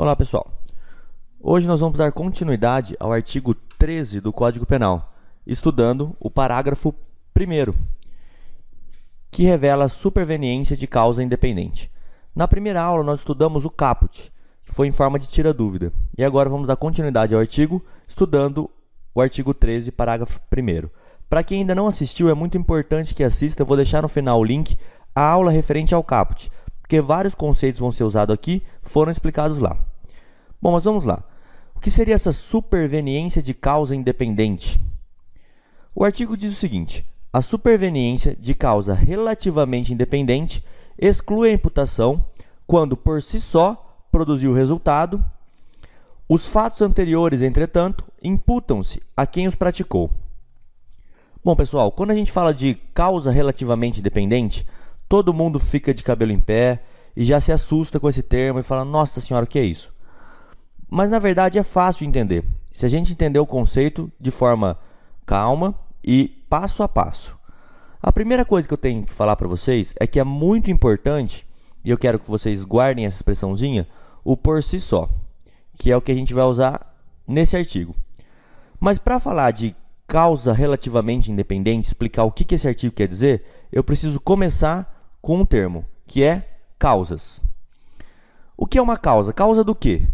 Olá pessoal, hoje nós vamos dar continuidade ao artigo 13 do Código Penal, estudando o parágrafo 1 que revela a superveniência de causa independente. Na primeira aula nós estudamos o caput, que foi em forma de tira-dúvida, e agora vamos dar continuidade ao artigo, estudando o artigo 13, parágrafo 1 Para quem ainda não assistiu, é muito importante que assista, eu vou deixar no final o link, a aula referente ao caput, porque vários conceitos vão ser usados aqui, foram explicados lá. Bom, mas vamos lá. O que seria essa superveniência de causa independente? O artigo diz o seguinte: a superveniência de causa relativamente independente exclui a imputação quando por si só produziu o resultado. Os fatos anteriores, entretanto, imputam-se a quem os praticou. Bom, pessoal, quando a gente fala de causa relativamente independente, todo mundo fica de cabelo em pé e já se assusta com esse termo e fala: Nossa senhora, o que é isso? Mas na verdade é fácil de entender. Se a gente entender o conceito de forma calma e passo a passo. A primeira coisa que eu tenho que falar para vocês é que é muito importante, e eu quero que vocês guardem essa expressãozinha, o por si só, que é o que a gente vai usar nesse artigo. Mas para falar de causa relativamente independente, explicar o que esse artigo quer dizer, eu preciso começar com um termo, que é causas. O que é uma causa? Causa do quê?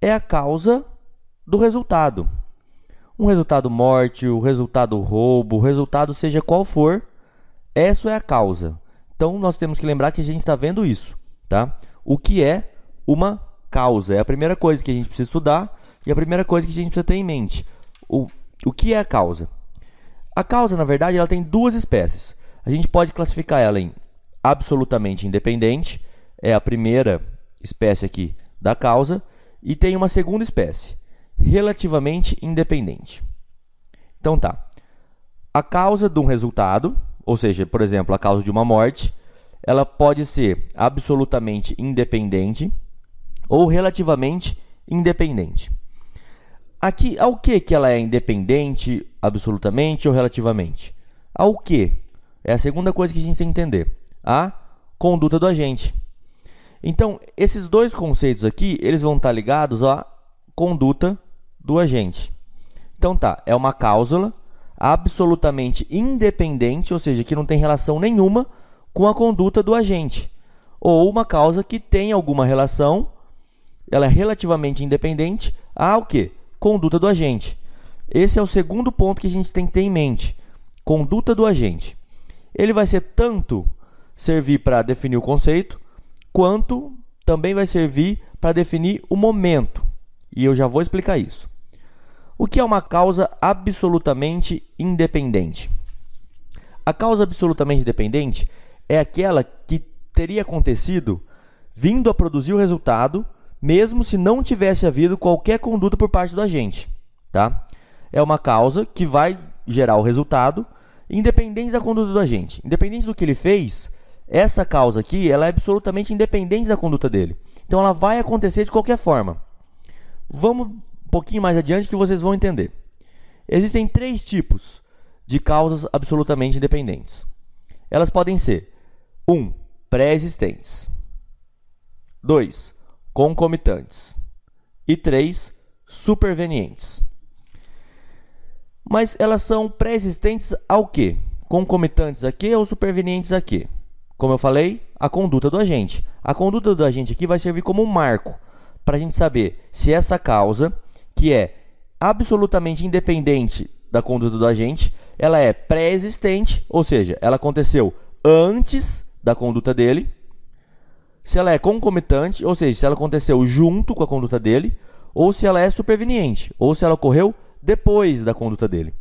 É a causa do resultado. Um resultado morte, o resultado roubo, o resultado seja qual for, essa é a causa. Então nós temos que lembrar que a gente está vendo isso, tá? O que é uma causa? É a primeira coisa que a gente precisa estudar e a primeira coisa que a gente precisa ter em mente. O, o que é a causa? A causa, na verdade, ela tem duas espécies. A gente pode classificar ela em absolutamente independente, é a primeira espécie aqui da causa, e tem uma segunda espécie, relativamente independente. Então tá. A causa de um resultado, ou seja, por exemplo, a causa de uma morte, ela pode ser absolutamente independente ou relativamente independente. Aqui, ao que que ela é independente, absolutamente ou relativamente? Ao que? É a segunda coisa que a gente tem que entender. A conduta do agente. Então, esses dois conceitos aqui, eles vão estar ligados à conduta do agente. Então tá, é uma cláusula absolutamente independente, ou seja, que não tem relação nenhuma com a conduta do agente. Ou uma causa que tem alguma relação, ela é relativamente independente à o quê? Conduta do agente. Esse é o segundo ponto que a gente tem que ter em mente. Conduta do agente. Ele vai ser tanto servir para definir o conceito, quanto também vai servir para definir o momento. E eu já vou explicar isso. O que é uma causa absolutamente independente? A causa absolutamente independente é aquela que teria acontecido vindo a produzir o resultado, mesmo se não tivesse havido qualquer conduta por parte do agente, tá? É uma causa que vai gerar o resultado, independente da conduta do agente. Independente do que ele fez, essa causa aqui, ela é absolutamente independente da conduta dele. Então ela vai acontecer de qualquer forma. Vamos um pouquinho mais adiante que vocês vão entender. Existem três tipos de causas absolutamente independentes. Elas podem ser 1. Um, pré-existentes. 2. Concomitantes. E 3. Supervenientes. Mas elas são pré-existentes ao quê? Concomitantes a quê ou supervenientes a quê? Como eu falei, a conduta do agente. A conduta do agente aqui vai servir como um marco para a gente saber se essa causa, que é absolutamente independente da conduta do agente, ela é pré-existente, ou seja, ela aconteceu antes da conduta dele, se ela é concomitante, ou seja, se ela aconteceu junto com a conduta dele, ou se ela é superveniente, ou se ela ocorreu depois da conduta dele.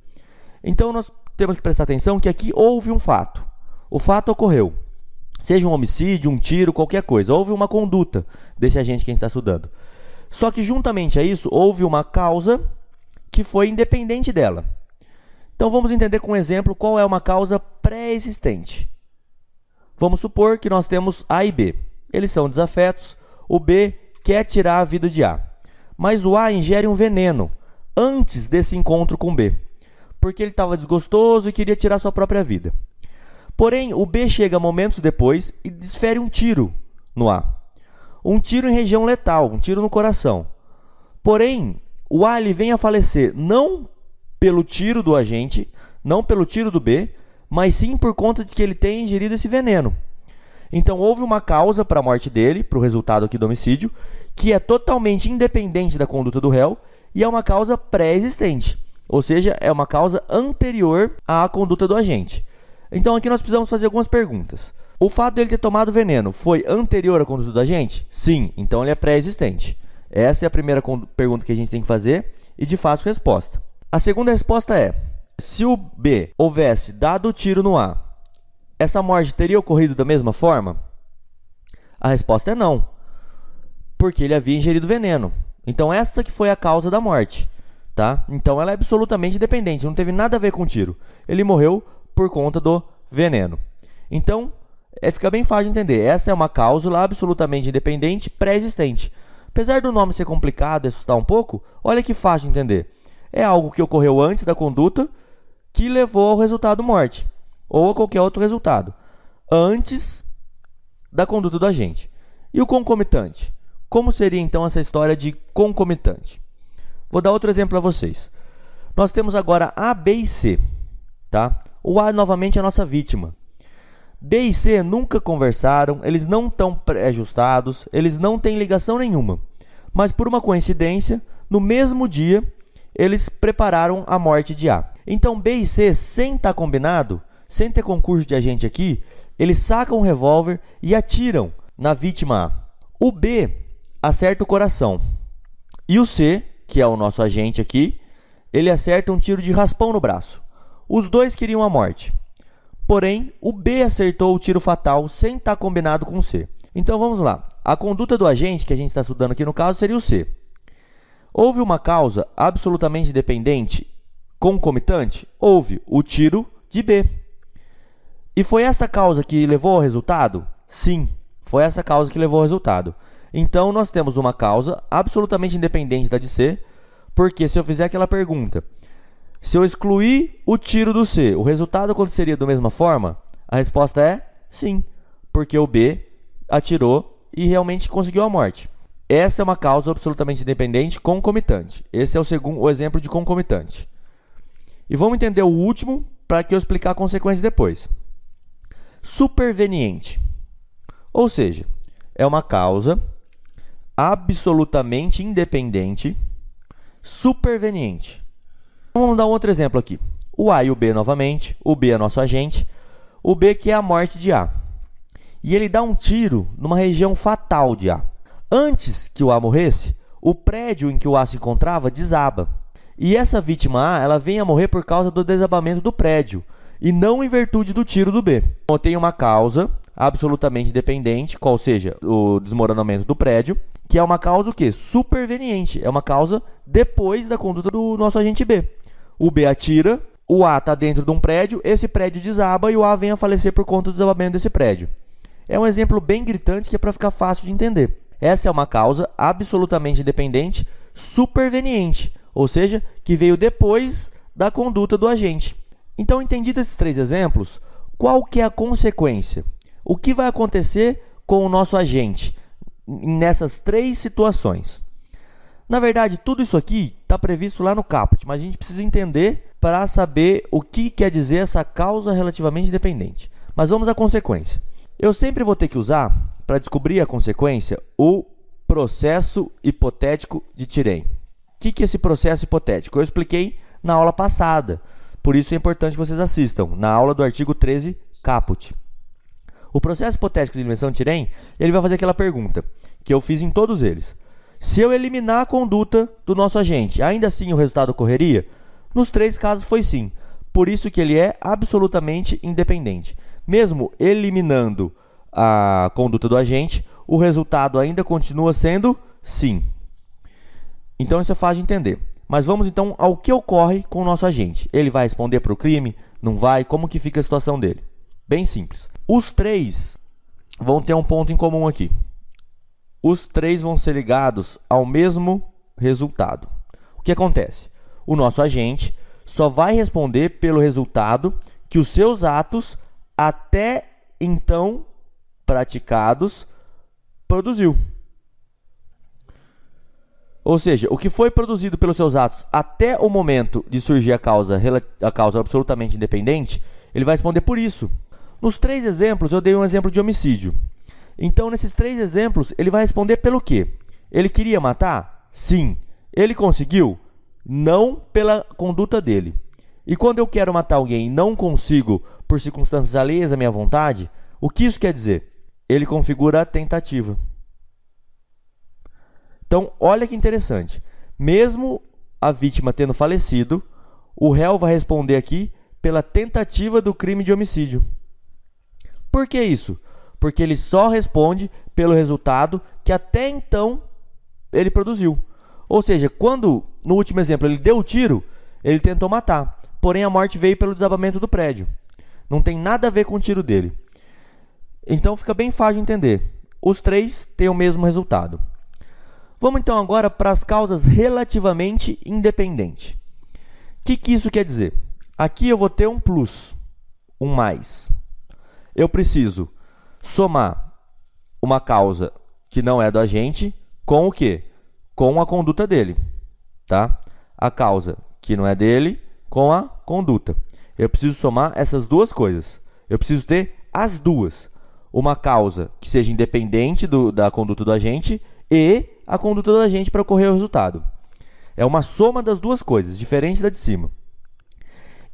Então nós temos que prestar atenção que aqui houve um fato. O fato ocorreu. Seja um homicídio, um tiro, qualquer coisa. Houve uma conduta desse agente que a gente está estudando. Só que, juntamente a isso, houve uma causa que foi independente dela. Então, vamos entender com um exemplo qual é uma causa pré-existente. Vamos supor que nós temos A e B. Eles são desafetos. O B quer tirar a vida de A. Mas o A ingere um veneno antes desse encontro com B. Porque ele estava desgostoso e queria tirar sua própria vida. Porém, o B chega momentos depois e desfere um tiro no A. um tiro em região letal, um tiro no coração. Porém, o A ele vem a falecer não pelo tiro do agente, não pelo tiro do B, mas sim por conta de que ele tem ingerido esse veneno. Então houve uma causa para a morte dele, para o resultado aqui do homicídio, que é totalmente independente da conduta do réu e é uma causa pré-existente, ou seja, é uma causa anterior à conduta do agente. Então aqui nós precisamos fazer algumas perguntas. O fato dele ter tomado veneno foi anterior à conduta do agente? Sim, então ele é pré-existente. Essa é a primeira pergunta que a gente tem que fazer e de fácil resposta. A segunda resposta é: se o B houvesse dado o tiro no A, essa morte teria ocorrido da mesma forma? A resposta é não, porque ele havia ingerido veneno. Então essa que foi a causa da morte, tá? Então ela é absolutamente independente, não teve nada a ver com o tiro. Ele morreu por conta do veneno. Então, é, fica bem fácil de entender. Essa é uma cláusula absolutamente independente pré-existente. Apesar do nome ser complicado e assustar um pouco, olha que fácil de entender. É algo que ocorreu antes da conduta que levou ao resultado morte, ou a qualquer outro resultado, antes da conduta do agente. E o concomitante? Como seria então essa história de concomitante? Vou dar outro exemplo para vocês. Nós temos agora A, B e C. Tá? O A novamente é a nossa vítima. B e C nunca conversaram, eles não estão pré-ajustados, eles não têm ligação nenhuma. Mas por uma coincidência, no mesmo dia, eles prepararam a morte de A. Então B e C, sem estar tá combinado, sem ter concurso de agente aqui, eles sacam um revólver e atiram na vítima A. O B acerta o coração. E o C, que é o nosso agente aqui, ele acerta um tiro de raspão no braço. Os dois queriam a morte. Porém, o B acertou o tiro fatal sem estar tá combinado com o C. Então vamos lá. A conduta do agente, que a gente está estudando aqui no caso, seria o C. Houve uma causa absolutamente dependente, concomitante? Houve o tiro de B. E foi essa causa que levou ao resultado? Sim, foi essa causa que levou ao resultado. Então nós temos uma causa absolutamente independente da de C, porque se eu fizer aquela pergunta, se eu excluir o tiro do C, o resultado aconteceria da mesma forma? A resposta é sim, porque o B atirou e realmente conseguiu a morte. Essa é uma causa absolutamente independente concomitante. Esse é o segundo o exemplo de concomitante. E vamos entender o último para que eu explicar a consequência depois. Superveniente. Ou seja, é uma causa absolutamente independente superveniente. Vamos dar um outro exemplo aqui. O A e o B novamente. O B é nosso agente. O B que é a morte de A. E ele dá um tiro numa região fatal de A. Antes que o A morresse, o prédio em que o A se encontrava desaba. E essa vítima A, ela vem a morrer por causa do desabamento do prédio e não em virtude do tiro do B. Então tem uma causa absolutamente dependente, qual seja o desmoronamento do prédio, que é uma causa o quê? Superveniente, é uma causa depois da conduta do nosso agente B. O B atira, o A está dentro de um prédio, esse prédio desaba e o A vem a falecer por conta do desabamento desse prédio. É um exemplo bem gritante que é para ficar fácil de entender. Essa é uma causa absolutamente independente, superveniente, ou seja, que veio depois da conduta do agente. Então, entendido esses três exemplos, qual que é a consequência? O que vai acontecer com o nosso agente nessas três situações? Na verdade, tudo isso aqui está previsto lá no caput, mas a gente precisa entender para saber o que quer dizer essa causa relativamente independente. Mas vamos à consequência. Eu sempre vou ter que usar, para descobrir a consequência, o processo hipotético de Tirem. O que, que é esse processo hipotético? Eu expliquei na aula passada, por isso é importante que vocês assistam, na aula do artigo 13, caput. O processo hipotético de invenção de Tirem, ele vai fazer aquela pergunta, que eu fiz em todos eles. Se eu eliminar a conduta do nosso agente, ainda assim o resultado ocorreria? Nos três casos foi sim. Por isso que ele é absolutamente independente. Mesmo eliminando a conduta do agente, o resultado ainda continua sendo sim. Então isso é fácil de entender. Mas vamos então ao que ocorre com o nosso agente. Ele vai responder para o crime? Não vai? Como que fica a situação dele? Bem simples. Os três vão ter um ponto em comum aqui os três vão ser ligados ao mesmo resultado. O que acontece? O nosso agente só vai responder pelo resultado que os seus atos até então praticados produziu. Ou seja, o que foi produzido pelos seus atos até o momento de surgir a causa, a causa absolutamente independente, ele vai responder por isso. Nos três exemplos, eu dei um exemplo de homicídio. Então, nesses três exemplos, ele vai responder pelo quê? Ele queria matar? Sim. Ele conseguiu? Não pela conduta dele. E quando eu quero matar alguém e não consigo por circunstâncias alheias à minha vontade, o que isso quer dizer? Ele configura a tentativa. Então, olha que interessante. Mesmo a vítima tendo falecido, o réu vai responder aqui pela tentativa do crime de homicídio. Por que isso? Porque ele só responde pelo resultado que até então ele produziu. Ou seja, quando no último exemplo ele deu o tiro, ele tentou matar, porém a morte veio pelo desabamento do prédio. Não tem nada a ver com o tiro dele. Então fica bem fácil de entender. Os três têm o mesmo resultado. Vamos então agora para as causas relativamente independentes. O que, que isso quer dizer? Aqui eu vou ter um plus, um mais. Eu preciso somar uma causa que não é do agente com o quê? Com a conduta dele, tá? A causa que não é dele com a conduta. Eu preciso somar essas duas coisas. Eu preciso ter as duas. Uma causa que seja independente do, da conduta do agente e a conduta do agente para ocorrer o resultado. É uma soma das duas coisas, diferente da de cima.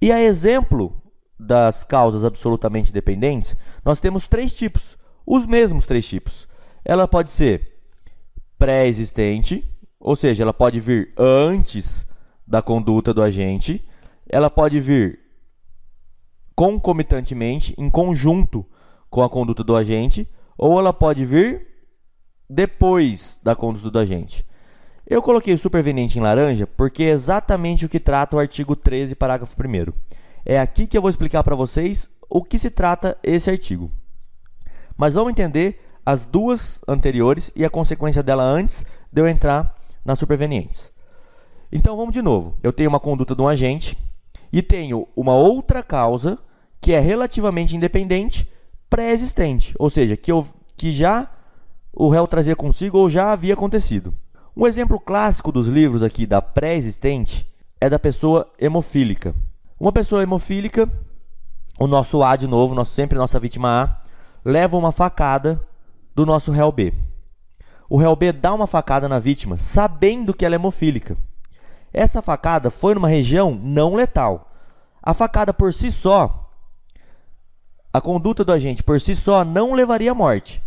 E a exemplo das causas absolutamente dependentes, nós temos três tipos, os mesmos três tipos. Ela pode ser pré-existente, ou seja, ela pode vir antes da conduta do agente, ela pode vir concomitantemente, em conjunto com a conduta do agente, ou ela pode vir depois da conduta do agente. Eu coloquei o superveniente em laranja porque é exatamente o que trata o artigo 13, parágrafo 1. É aqui que eu vou explicar para vocês o que se trata esse artigo. Mas vamos entender as duas anteriores e a consequência dela antes de eu entrar nas supervenientes. Então vamos de novo. Eu tenho uma conduta de um agente e tenho uma outra causa que é relativamente independente, pré-existente, ou seja, que, eu, que já o réu trazia consigo ou já havia acontecido. Um exemplo clássico dos livros aqui da pré-existente é da pessoa hemofílica. Uma pessoa hemofílica, o nosso A de novo, nosso, sempre nossa vítima A, leva uma facada do nosso réu B. O réu B dá uma facada na vítima, sabendo que ela é hemofílica. Essa facada foi numa região não letal. A facada por si só, a conduta do agente por si só não levaria à morte.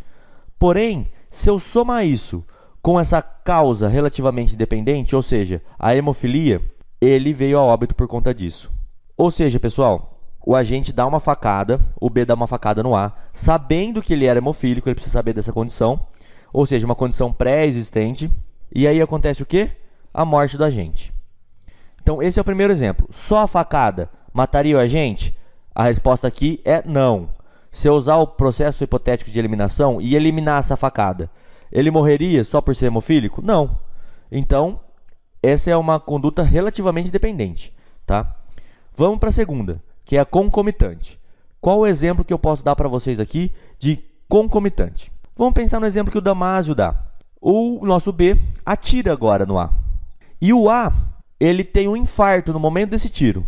Porém, se eu somar isso com essa causa relativamente independente, ou seja, a hemofilia, ele veio a óbito por conta disso. Ou seja, pessoal, o agente dá uma facada, o B dá uma facada no A, sabendo que ele era hemofílico, ele precisa saber dessa condição, ou seja, uma condição pré-existente, e aí acontece o quê? A morte do agente. Então, esse é o primeiro exemplo. Só a facada mataria o agente? A resposta aqui é não se eu usar o processo hipotético de eliminação e eliminar essa facada, ele morreria só por ser hemofílico? Não. Então, essa é uma conduta relativamente dependente, tá? Vamos para a segunda, que é a concomitante. Qual o exemplo que eu posso dar para vocês aqui de concomitante? Vamos pensar no exemplo que o Damásio dá. O nosso B atira agora no A. E o A, ele tem um infarto no momento desse tiro.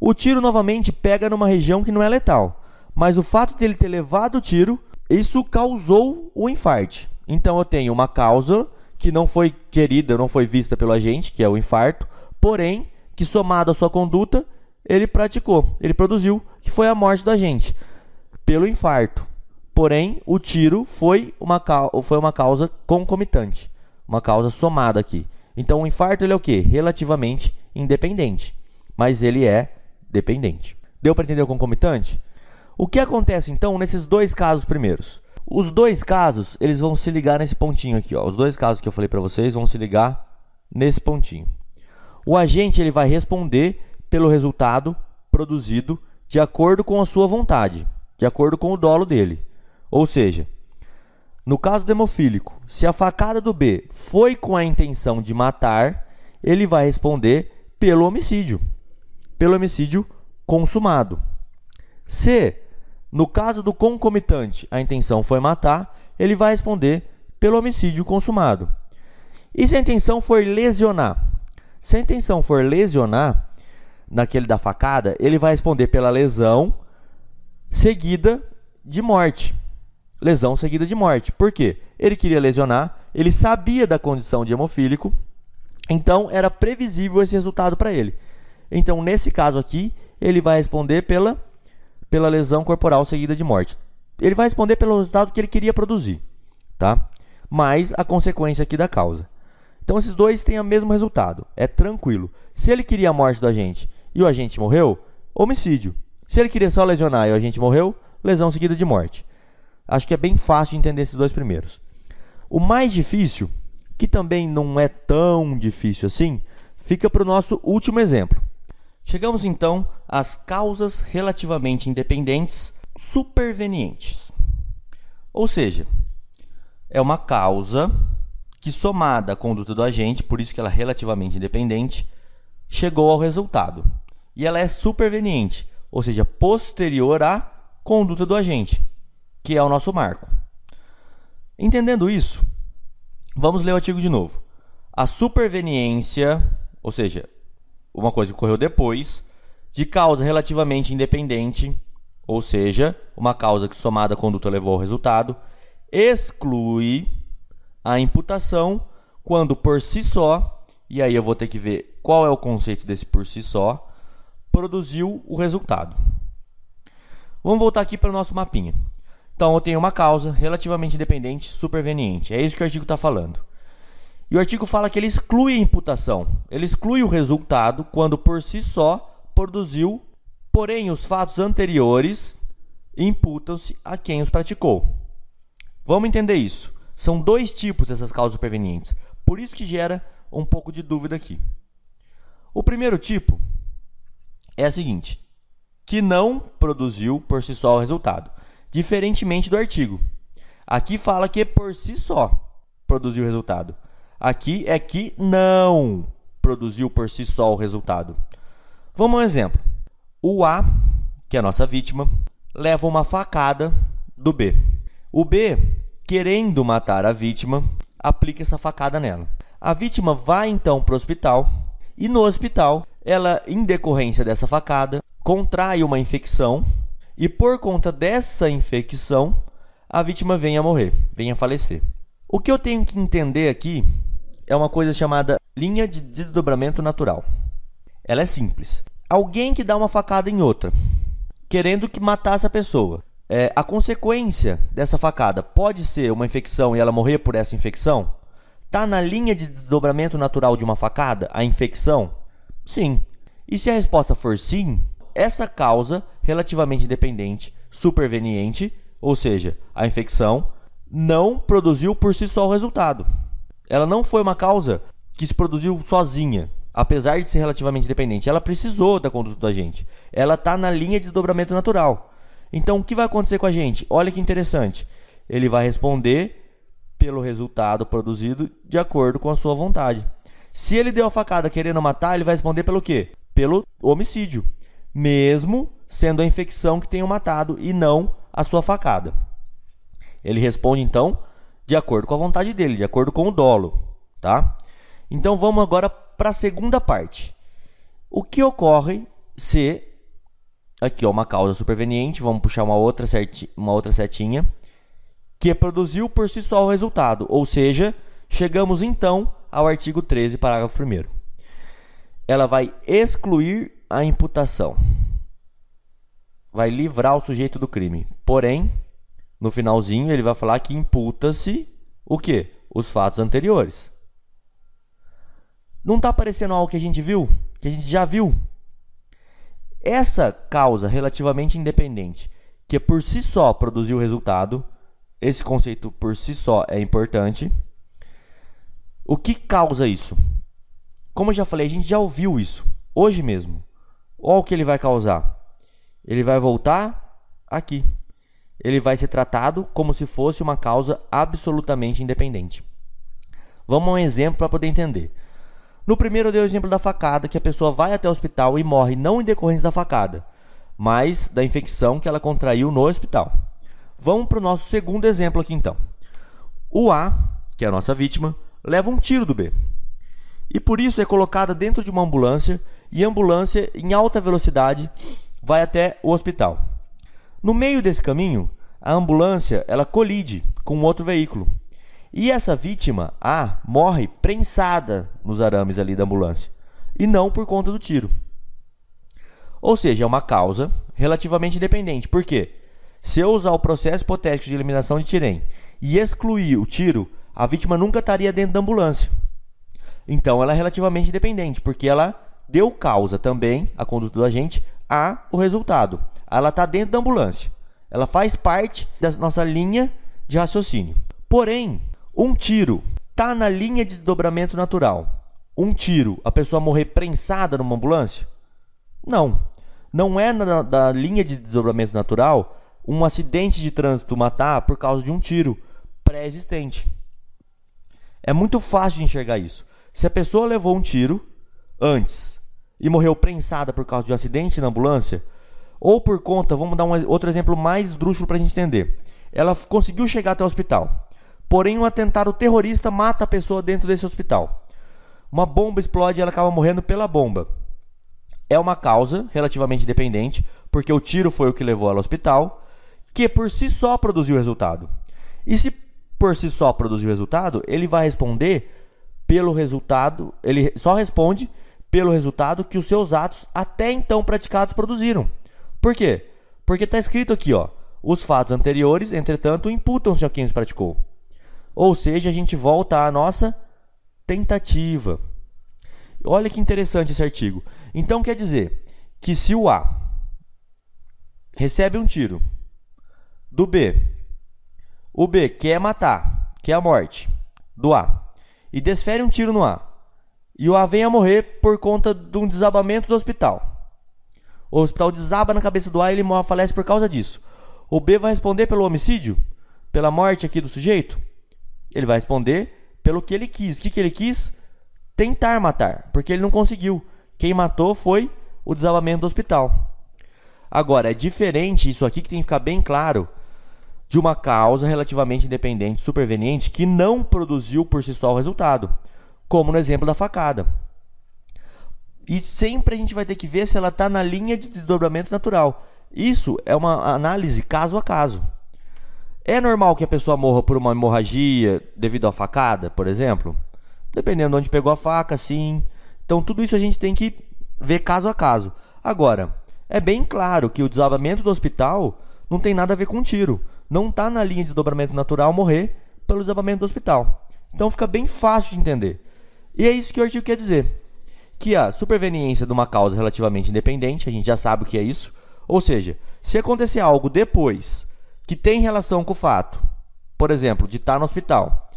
O tiro novamente pega numa região que não é letal mas o fato dele ter levado o tiro, isso causou o infarto. Então eu tenho uma causa que não foi querida, não foi vista pelo agente, que é o infarto, porém, que somado à sua conduta, ele praticou, ele produziu, que foi a morte do agente pelo infarto. Porém, o tiro foi uma, foi uma causa concomitante, uma causa somada aqui. Então, o infarto ele é o que? Relativamente independente, mas ele é dependente. Deu para entender o concomitante? O que acontece então nesses dois casos primeiros? Os dois casos, eles vão se ligar nesse pontinho aqui, ó. Os dois casos que eu falei para vocês vão se ligar nesse pontinho. O agente ele vai responder pelo resultado produzido de acordo com a sua vontade, de acordo com o dolo dele. Ou seja, no caso do hemofílico, se a facada do B foi com a intenção de matar, ele vai responder pelo homicídio, pelo homicídio consumado. Se, no caso do concomitante, a intenção foi matar, ele vai responder pelo homicídio consumado. E se a intenção for lesionar? Se a intenção for lesionar, naquele da facada, ele vai responder pela lesão seguida de morte. Lesão seguida de morte. Por quê? Ele queria lesionar, ele sabia da condição de hemofílico, então era previsível esse resultado para ele. Então, nesse caso aqui, ele vai responder pela, pela lesão corporal seguida de morte. Ele vai responder pelo resultado que ele queria produzir, tá? Mais a consequência aqui da causa. Então, esses dois têm o mesmo resultado. É tranquilo. Se ele queria a morte do agente e o agente morreu, homicídio. Se ele queria só lesionar e o agente morreu, lesão seguida de morte. Acho que é bem fácil de entender esses dois primeiros. O mais difícil, que também não é tão difícil assim, fica para o nosso último exemplo. Chegamos então às causas relativamente independentes supervenientes. Ou seja, é uma causa que, somada à conduta do agente, por isso que ela é relativamente independente, chegou ao resultado. E ela é superveniente, ou seja, posterior à conduta do agente, que é o nosso marco. Entendendo isso, vamos ler o artigo de novo. A superveniência, ou seja, uma coisa que ocorreu depois, de causa relativamente independente, ou seja, uma causa que somada à conduta levou ao resultado, exclui a imputação quando por si só e aí eu vou ter que ver qual é o conceito desse por si só, produziu o resultado. Vamos voltar aqui para o nosso mapinha. Então, eu tenho uma causa relativamente independente superveniente. É isso que o artigo está falando. E o artigo fala que ele exclui a imputação. Ele exclui o resultado quando por si só produziu, porém os fatos anteriores imputam-se a quem os praticou. Vamos entender isso. São dois tipos dessas causas supervenientes. Por isso que gera um pouco de dúvida aqui. O primeiro tipo é a seguinte: que não produziu por si só o resultado, diferentemente do artigo. Aqui fala que por si só produziu o resultado. Aqui é que não produziu por si só o resultado. Vamos a um exemplo. O A, que é a nossa vítima, leva uma facada do B. O B, querendo matar a vítima, aplica essa facada nela. A vítima vai então para o hospital e no hospital, ela, em decorrência dessa facada, contrai uma infecção e por conta dessa infecção, a vítima vem a morrer, vem a falecer. O que eu tenho que entender aqui é uma coisa chamada linha de desdobramento natural. Ela é simples. Alguém que dá uma facada em outra, querendo que matasse a pessoa. É, a consequência dessa facada pode ser uma infecção e ela morrer por essa infecção? Está na linha de desdobramento natural de uma facada a infecção? Sim. E se a resposta for sim, essa causa relativamente independente, superveniente, ou seja, a infecção, não produziu por si só o resultado. Ela não foi uma causa que se produziu sozinha, apesar de ser relativamente independente. Ela precisou da conduta do agente. Ela está na linha de desdobramento natural. Então, o que vai acontecer com a gente? Olha que interessante. Ele vai responder pelo resultado produzido de acordo com a sua vontade. Se ele deu a facada querendo matar, ele vai responder pelo quê? Pelo homicídio, mesmo sendo a infecção que tenha matado e não a sua facada. Ele responde então de acordo com a vontade dele, de acordo com o dolo, tá? Então vamos agora para a segunda parte. O que ocorre se aqui ó, uma causa superveniente, vamos puxar uma outra, seti, uma outra setinha que produziu por si só o resultado, ou seja, chegamos então ao artigo 13, parágrafo 1. Ela vai excluir a imputação. Vai livrar o sujeito do crime. Porém, no finalzinho ele vai falar que imputa-se o quê? Os fatos anteriores. Não está aparecendo algo que a gente viu? Que a gente já viu? Essa causa relativamente independente, que por si só produziu o resultado, esse conceito por si só é importante. O que causa isso? Como eu já falei, a gente já ouviu isso hoje mesmo. Olha o que ele vai causar. Ele vai voltar aqui. Ele vai ser tratado como se fosse uma causa absolutamente independente. Vamos a um exemplo para poder entender. No primeiro eu dei o exemplo da facada, que a pessoa vai até o hospital e morre não em decorrência da facada, mas da infecção que ela contraiu no hospital. Vamos para o nosso segundo exemplo aqui então. O A, que é a nossa vítima, leva um tiro do B. E por isso é colocada dentro de uma ambulância e a ambulância em alta velocidade vai até o hospital. No meio desse caminho, a ambulância ela colide com outro veículo. E essa vítima, A, morre prensada nos arames ali da ambulância, e não por conta do tiro. Ou seja, é uma causa relativamente independente. Por quê? Se eu usar o processo hipotético de eliminação de tirem e excluir o tiro, a vítima nunca estaria dentro da ambulância. Então ela é relativamente independente, porque ela deu causa também, a conduta do agente, a o resultado. Ela está dentro da ambulância. Ela faz parte da nossa linha de raciocínio. Porém, um tiro está na linha de desdobramento natural. Um tiro, a pessoa morrer prensada numa ambulância? Não. Não é na, da linha de desdobramento natural um acidente de trânsito matar por causa de um tiro pré-existente. É muito fácil de enxergar isso. Se a pessoa levou um tiro antes e morreu prensada por causa de um acidente na ambulância, ou por conta, vamos dar um outro exemplo mais esdrúxulo para a gente entender. Ela conseguiu chegar até o hospital, porém um atentado terrorista mata a pessoa dentro desse hospital. Uma bomba explode e ela acaba morrendo pela bomba. É uma causa relativamente independente, porque o tiro foi o que levou ela ao hospital, que por si só produziu resultado. E se por si só produziu resultado, ele vai responder pelo resultado, ele só responde pelo resultado que os seus atos até então praticados produziram. Por quê? Porque está escrito aqui, ó, os fatos anteriores, entretanto, imputam-se a quem os praticou. Ou seja, a gente volta à nossa tentativa. Olha que interessante esse artigo. Então quer dizer que se o A recebe um tiro do B, o B quer matar, quer a morte do A, e desfere um tiro no A, e o A vem a morrer por conta de um desabamento do hospital. O hospital desaba na cabeça do A e ele morre, falece por causa disso. O B vai responder pelo homicídio? Pela morte aqui do sujeito? Ele vai responder pelo que ele quis. O que, que ele quis? Tentar matar, porque ele não conseguiu. Quem matou foi o desabamento do hospital. Agora, é diferente isso aqui que tem que ficar bem claro de uma causa relativamente independente, superveniente, que não produziu por si só o resultado, como no exemplo da facada. E sempre a gente vai ter que ver se ela está na linha de desdobramento natural. Isso é uma análise caso a caso. É normal que a pessoa morra por uma hemorragia devido à facada, por exemplo? Dependendo de onde pegou a faca, sim. Então tudo isso a gente tem que ver caso a caso. Agora, é bem claro que o desabamento do hospital não tem nada a ver com tiro. Não está na linha de desdobramento natural morrer pelo desabamento do hospital. Então fica bem fácil de entender. E é isso que o artigo quer dizer que a superveniência de uma causa relativamente independente, a gente já sabe o que é isso, ou seja, se acontecer algo depois que tem relação com o fato, por exemplo, de estar no hospital,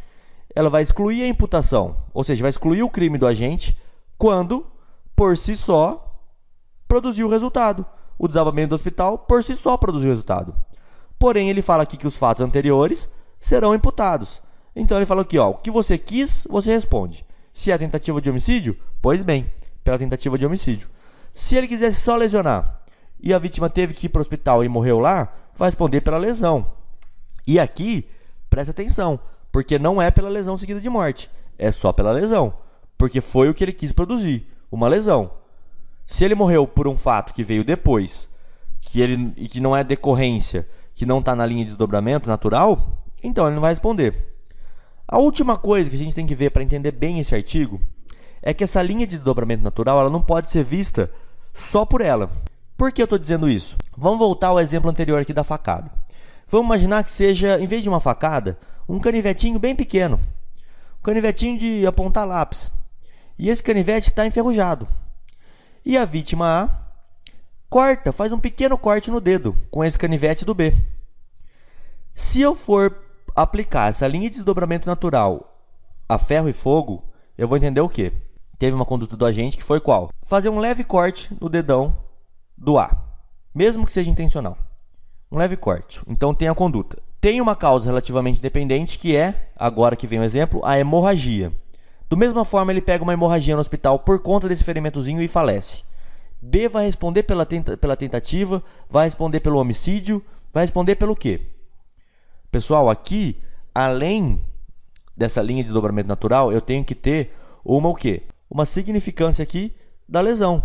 ela vai excluir a imputação, ou seja, vai excluir o crime do agente quando, por si só, produziu o resultado. O desabamento do hospital, por si só, produziu o resultado. Porém, ele fala aqui que os fatos anteriores serão imputados. Então, ele fala aqui, ó, o que você quis, você responde. Se é tentativa de homicídio, pois bem, pela tentativa de homicídio. Se ele quisesse só lesionar e a vítima teve que ir para o hospital e morreu lá, vai responder pela lesão. E aqui, presta atenção, porque não é pela lesão seguida de morte, é só pela lesão, porque foi o que ele quis produzir, uma lesão. Se ele morreu por um fato que veio depois, que ele e que não é decorrência, que não está na linha de desdobramento natural, então ele não vai responder. A última coisa que a gente tem que ver para entender bem esse artigo é que essa linha de desdobramento natural ela não pode ser vista só por ela. Por que eu estou dizendo isso? Vamos voltar ao exemplo anterior aqui da facada. Vamos imaginar que seja, em vez de uma facada, um canivetinho bem pequeno. Um canivetinho de apontar lápis. E esse canivete está enferrujado. E a vítima A corta, faz um pequeno corte no dedo com esse canivete do B. Se eu for aplicar essa linha de desdobramento natural a ferro e fogo, eu vou entender o que? Teve uma conduta do agente que foi qual? Fazer um leve corte no dedão do A, mesmo que seja intencional. Um leve corte. Então tem a conduta. Tem uma causa relativamente independente que é, agora que vem o exemplo, a hemorragia. Do mesma forma, ele pega uma hemorragia no hospital por conta desse ferimentozinho e falece. B vai responder pela, tenta pela tentativa, vai responder pelo homicídio, vai responder pelo quê? Pessoal, aqui, além dessa linha de desdobramento natural, eu tenho que ter uma o quê? Uma significância aqui da lesão.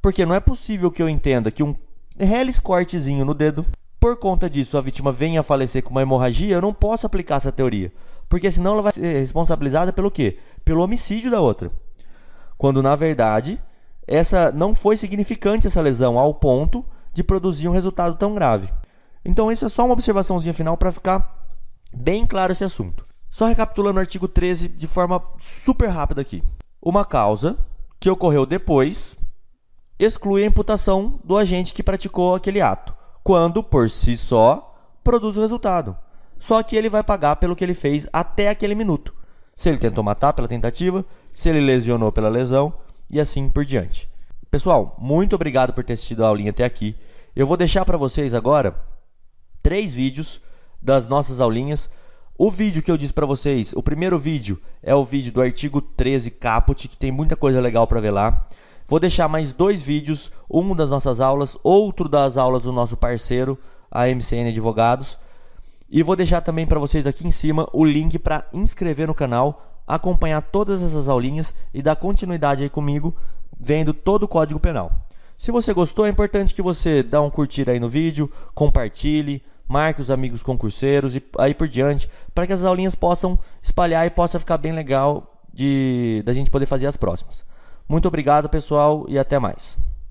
Porque não é possível que eu entenda que um reles cortezinho no dedo, por conta disso a vítima venha a falecer com uma hemorragia, eu não posso aplicar essa teoria. Porque senão ela vai ser responsabilizada pelo quê? Pelo homicídio da outra. Quando na verdade, essa não foi significante essa lesão ao ponto de produzir um resultado tão grave. Então isso é só uma observaçãozinha final para ficar bem claro esse assunto. Só recapitulando o artigo 13 de forma super rápida aqui. Uma causa que ocorreu depois exclui a imputação do agente que praticou aquele ato, quando, por si só, produz o resultado. Só que ele vai pagar pelo que ele fez até aquele minuto. Se ele tentou matar pela tentativa, se ele lesionou pela lesão e assim por diante. Pessoal, muito obrigado por ter assistido a aulinha até aqui. Eu vou deixar para vocês agora três vídeos das nossas aulinhas. O vídeo que eu disse para vocês, o primeiro vídeo é o vídeo do artigo 13 caput, que tem muita coisa legal para ver lá. Vou deixar mais dois vídeos, um das nossas aulas, outro das aulas do nosso parceiro, a MCN Advogados. E vou deixar também para vocês aqui em cima o link para inscrever no canal, acompanhar todas essas aulinhas e dar continuidade aí comigo, vendo todo o Código Penal. Se você gostou, é importante que você dá um curtir aí no vídeo, compartilhe, marque os amigos concurseiros e aí por diante, para que as aulinhas possam espalhar e possa ficar bem legal de da gente poder fazer as próximas. Muito obrigado, pessoal, e até mais.